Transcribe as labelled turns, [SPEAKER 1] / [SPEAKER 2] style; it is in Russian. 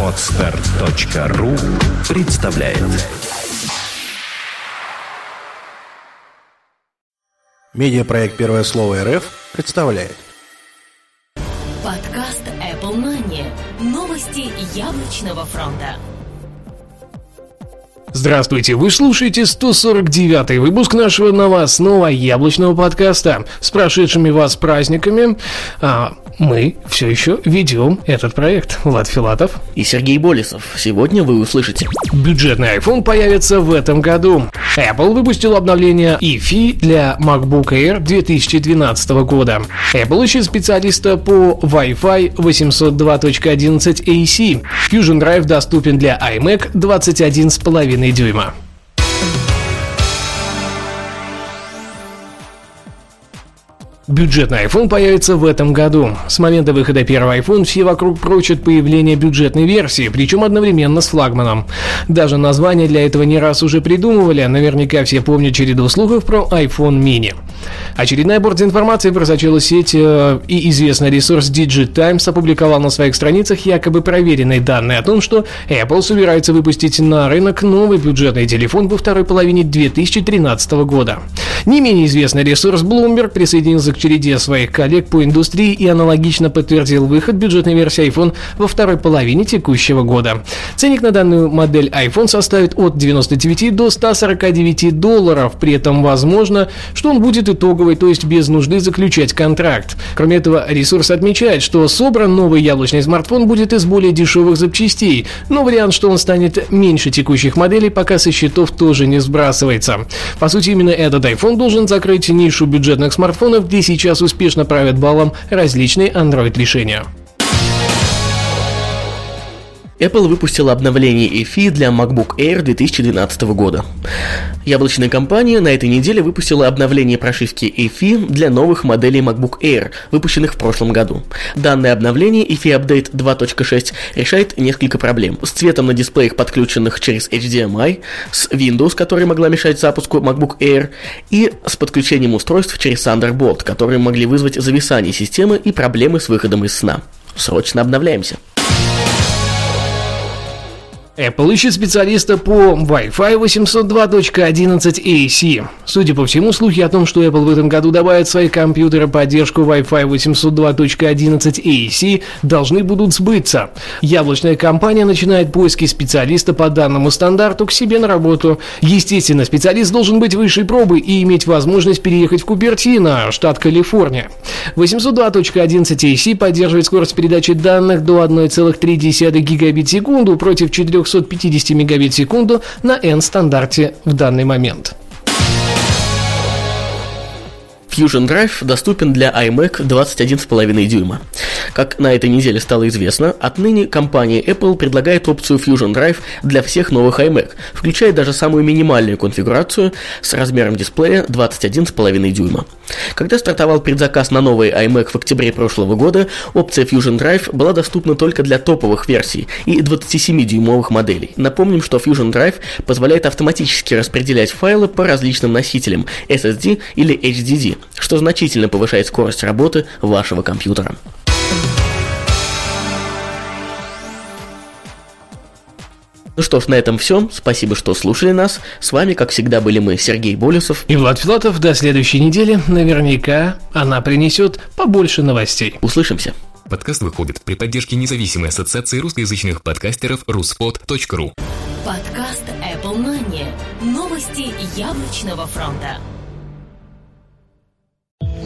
[SPEAKER 1] Отстар.ру представляет
[SPEAKER 2] Медиапроект «Первое слово РФ» представляет
[SPEAKER 3] Подкаст Apple Money. Новости яблочного фронта.
[SPEAKER 4] Здравствуйте, вы слушаете 149-й выпуск нашего новостного яблочного подкаста. С прошедшими вас праздниками. А, мы все еще ведем этот проект. Влад Филатов.
[SPEAKER 5] И Сергей Болесов. Сегодня вы услышите.
[SPEAKER 4] Бюджетный iPhone появится в этом году. Apple выпустил обновление EFI для MacBook Air 2012 года. Apple ищет специалиста по Wi-Fi 802.11 AC. Fusion Drive доступен для iMac 21,5 дюйма. Бюджетный iPhone появится в этом году. С момента выхода первого iPhone все вокруг прочат появление бюджетной версии, причем одновременно с флагманом. Даже название для этого не раз уже придумывали, наверняка все помнят череду слухов про iPhone mini. Очередная порция информации просочила сеть, э, и известный ресурс Digit Times опубликовал на своих страницах якобы проверенные данные о том, что Apple собирается выпустить на рынок новый бюджетный телефон во второй половине 2013 года. Не менее известный ресурс Bloomberg присоединился к череде своих коллег по индустрии и аналогично подтвердил выход бюджетной версии iPhone во второй половине текущего года. Ценник на данную модель iPhone составит от 99 до 149 долларов, при этом возможно, что он будет итоговый, то есть без нужды заключать контракт. Кроме этого, ресурс отмечает, что собран новый яблочный смартфон будет из более дешевых запчастей, но вариант, что он станет меньше текущих моделей, пока со счетов тоже не сбрасывается. По сути, именно этот iPhone должен закрыть нишу бюджетных смартфонов, где сейчас успешно правят баллом различные Android-решения.
[SPEAKER 5] Apple выпустила обновление EFI для MacBook Air 2012 года. Яблочная компания на этой неделе выпустила обновление прошивки EFI для новых моделей MacBook Air, выпущенных в прошлом году. Данное обновление EFI Update 2.6 решает несколько проблем. С цветом на дисплеях, подключенных через HDMI, с Windows, который могла мешать запуску MacBook Air, и с подключением устройств через Thunderbolt, которые могли вызвать зависание системы и проблемы с выходом из сна. Срочно обновляемся.
[SPEAKER 4] Apple ищет специалиста по Wi-Fi 802.11 AC. Судя по всему, слухи о том, что Apple в этом году добавит в свои компьютеры поддержку Wi-Fi 802.11 AC, должны будут сбыться. Яблочная компания начинает поиски специалиста по данному стандарту к себе на работу. Естественно, специалист должен быть высшей пробы и иметь возможность переехать в Купертино, штат Калифорния. 802.11 AC поддерживает скорость передачи данных до 1,3 гигабит в секунду против 4 350 мегабит в секунду на N-стандарте в данный момент.
[SPEAKER 5] Fusion Drive доступен для iMac 21,5 дюйма. Как на этой неделе стало известно, отныне компания Apple предлагает опцию Fusion Drive для всех новых iMac, включая даже самую минимальную конфигурацию с размером дисплея 21,5 дюйма. Когда стартовал предзаказ на новый iMac в октябре прошлого года, опция Fusion Drive была доступна только для топовых версий и 27-дюймовых моделей. Напомним, что Fusion Drive позволяет автоматически распределять файлы по различным носителям SSD или HDD, что значительно повышает скорость работы вашего компьютера. Ну что ж, на этом все. Спасибо, что слушали нас. С вами, как всегда, были мы, Сергей Болесов
[SPEAKER 4] и Влад Филатов. До следующей недели. Наверняка она принесет побольше новостей.
[SPEAKER 5] Услышимся.
[SPEAKER 6] Подкаст выходит при поддержке независимой ассоциации русскоязычных подкастеров ruspod.ru
[SPEAKER 3] Подкаст Apple Money. Новости яблочного фронта.